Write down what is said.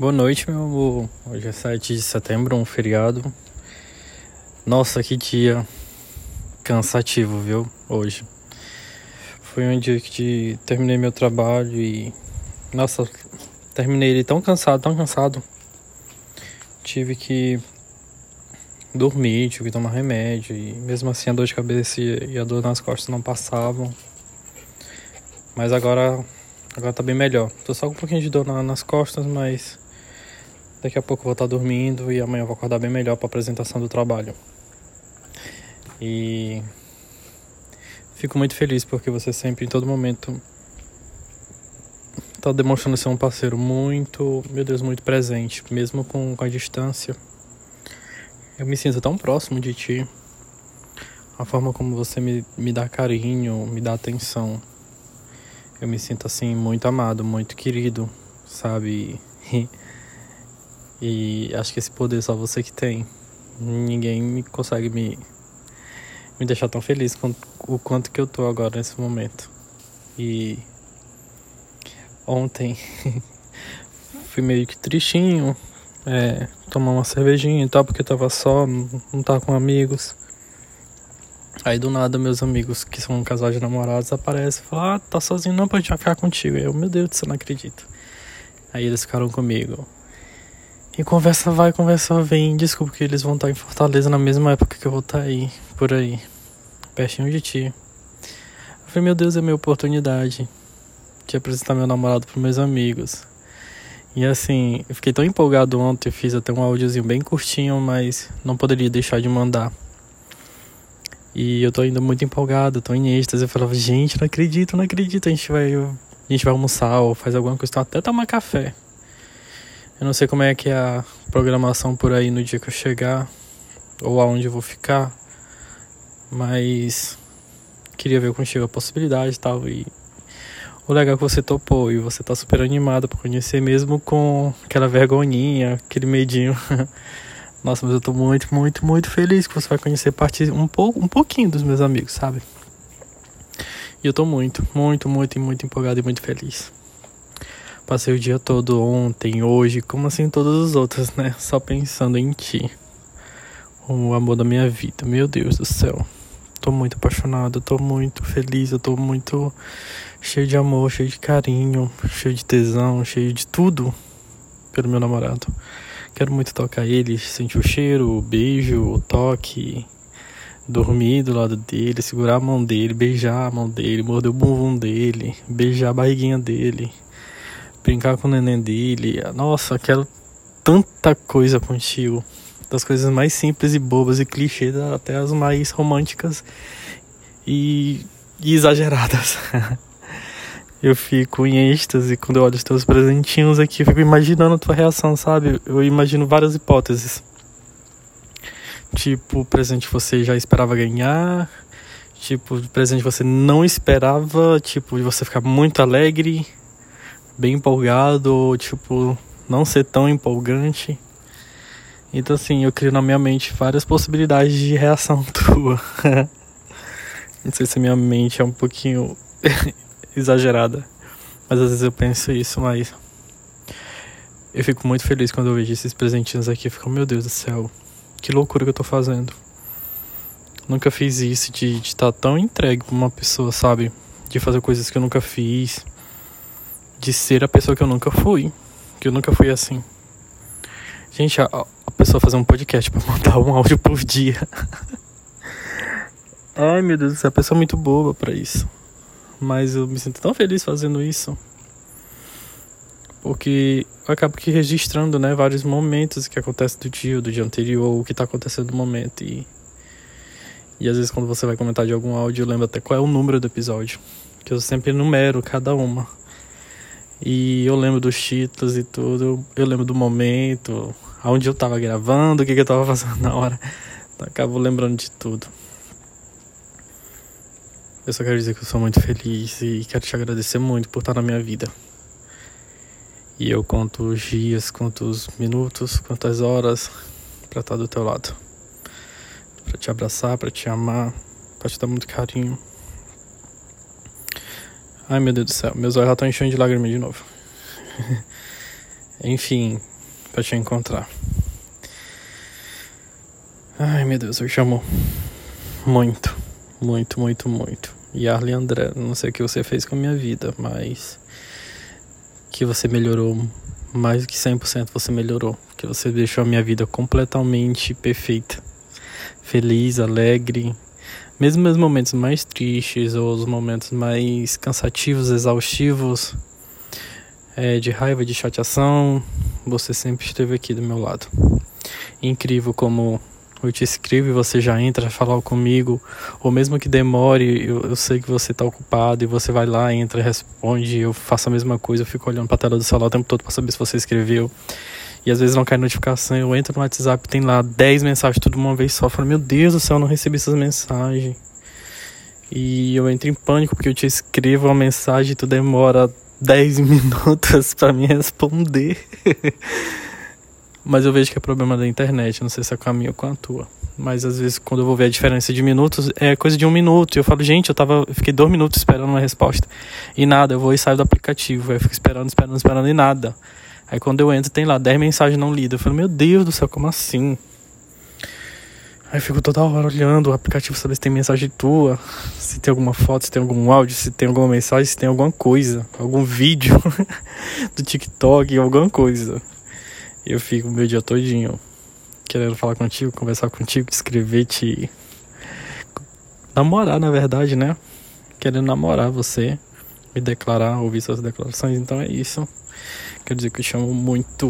Boa noite, meu amor. Hoje é 7 de setembro, um feriado. Nossa, que dia cansativo, viu? Hoje. Foi um dia que terminei meu trabalho e. Nossa, terminei ele tão cansado, tão cansado. Tive que dormir, tive que tomar remédio e mesmo assim a dor de cabeça e a dor nas costas não passavam. Mas agora agora tá bem melhor. Tô só com um pouquinho de dor nas costas, mas Daqui a pouco vou estar dormindo e amanhã vou acordar bem melhor para a apresentação do trabalho. E fico muito feliz porque você sempre, em todo momento, está demonstrando ser um parceiro muito, meu Deus, muito presente, mesmo com, com a distância. Eu me sinto tão próximo de ti. A forma como você me, me dá carinho, me dá atenção. Eu me sinto assim muito amado, muito querido, sabe? E acho que esse poder só você que tem. Ninguém consegue me, me deixar tão feliz com o quanto que eu tô agora nesse momento. E ontem fui meio que tristinho, é, tomar uma cervejinha e tal, porque tava só, não tava com amigos. Aí do nada meus amigos, que são um casal de namorados, aparecem e falam, ah, tá sozinho não, pode ficar contigo. Eu, meu Deus, você não acredito. Aí eles ficaram comigo. E conversa vai, conversa vem. Desculpa que eles vão estar em Fortaleza na mesma época que eu vou estar aí, por aí, pertinho de ti. Eu falei, meu Deus, é minha oportunidade de apresentar meu namorado para meus amigos. E assim, eu fiquei tão empolgado ontem, fiz até um áudiozinho bem curtinho, mas não poderia deixar de mandar. E eu tô ainda muito empolgado, tô em êxtase. Eu falava, gente, não acredito, não acredito. A gente vai, a gente vai almoçar ou faz alguma coisa, até tomar café. Eu não sei como é que é a programação por aí no dia que eu chegar ou aonde eu vou ficar, mas queria ver contigo a possibilidade e tal. E o legal é que você topou e você tá super animado pra conhecer, mesmo com aquela vergonhinha, aquele medinho. Nossa, mas eu tô muito, muito, muito feliz que você vai conhecer parte um pouco, um pouquinho dos meus amigos, sabe? E eu tô muito, muito, muito, muito empolgado e muito feliz. Passei o dia todo ontem, hoje, como assim todos os outros, né? Só pensando em ti. O amor da minha vida. Meu Deus do céu. Tô muito apaixonado, tô muito feliz, eu tô muito cheio de amor, cheio de carinho, cheio de tesão, cheio de tudo pelo meu namorado. Quero muito tocar ele, sentir o cheiro, o beijo, o toque, dormir do lado dele, segurar a mão dele, beijar a mão dele, morder o bumbum dele, beijar a barriguinha dele brincar com o neném dele. Nossa, quero tanta coisa contigo. Das coisas mais simples e bobas e clichês até as mais românticas e, e exageradas. eu fico em êxtase quando eu olho os teus presentinhos aqui. Eu fico imaginando a tua reação, sabe? Eu imagino várias hipóteses. Tipo, presente você já esperava ganhar. Tipo, presente você não esperava. Tipo, de você ficar muito alegre bem empolgado ou tipo não ser tão empolgante. Então assim, eu crio na minha mente várias possibilidades de reação tua. não sei se minha mente é um pouquinho exagerada, mas às vezes eu penso isso, mas eu fico muito feliz quando eu vejo esses presentinhos aqui, eu fico, meu Deus do céu, que loucura que eu tô fazendo. Nunca fiz isso de estar tá tão entregue pra uma pessoa, sabe? De fazer coisas que eu nunca fiz de ser a pessoa que eu nunca fui. Que eu nunca fui assim. Gente, a, a pessoa fazer um podcast para mandar um áudio por dia. Ai meu Deus do céu, a pessoa é muito boa para isso. Mas eu me sinto tão feliz fazendo isso. Porque eu acabo que registrando, né, vários momentos que acontecem do dia, do dia anterior, o que tá acontecendo no momento. E, e às vezes quando você vai comentar de algum áudio, eu lembro até qual é o número do episódio. Que eu sempre numero cada uma. E eu lembro dos títulos e tudo. Eu lembro do momento, aonde eu tava gravando, o que, que eu tava fazendo na hora. Então, acabo lembrando de tudo. Eu só quero dizer que eu sou muito feliz e quero te agradecer muito por estar na minha vida. E eu conto os dias, conto os minutos, quantas horas para estar do teu lado. Para te abraçar, para te amar, para te dar muito carinho. Ai meu Deus do céu, meus olhos já estão enchendo de lágrimas de novo. Enfim, para te encontrar. Ai meu Deus, eu chamo muito, muito, muito, muito. E Arlen André, não sei o que você fez com a minha vida, mas que você melhorou mais do que 100% você melhorou, que você deixou a minha vida completamente perfeita, feliz, alegre, mesmo nos momentos mais tristes ou os momentos mais cansativos, exaustivos, é, de raiva, de chateação, você sempre esteve aqui do meu lado. Incrível como eu te escrevo e você já entra a falar comigo, ou mesmo que demore, eu, eu sei que você está ocupado e você vai lá, entra, responde, eu faço a mesma coisa, eu fico olhando para a tela do celular o tempo todo para saber se você escreveu. E às vezes não cai notificação, eu entro no WhatsApp, tem lá 10 mensagens tudo uma vez só. Eu falo, meu Deus do céu, eu não recebi essas mensagens. E eu entro em pânico porque eu te escrevo uma mensagem e tu demora 10 minutos para me responder. Mas eu vejo que é problema da internet, não sei se é com a minha ou com a tua. Mas às vezes quando eu vou ver a diferença de minutos, é coisa de um minuto. E eu falo, gente, eu tava. Eu fiquei dois minutos esperando uma resposta. E nada, eu vou e saio do aplicativo. Eu fico esperando, esperando, esperando e nada. Aí quando eu entro, tem lá 10 mensagens não lidas. Eu falo, meu Deus do céu, como assim? Aí eu fico toda hora olhando o aplicativo, saber se tem mensagem tua, se tem alguma foto, se tem algum áudio, se tem alguma mensagem, se tem alguma coisa, algum vídeo do TikTok, alguma coisa. Eu fico o meu dia todinho querendo falar contigo, conversar contigo, escrever, te namorar, na verdade, né? Querendo namorar você, me declarar, ouvir suas declarações, então é isso. Quer dizer que eu chamo muito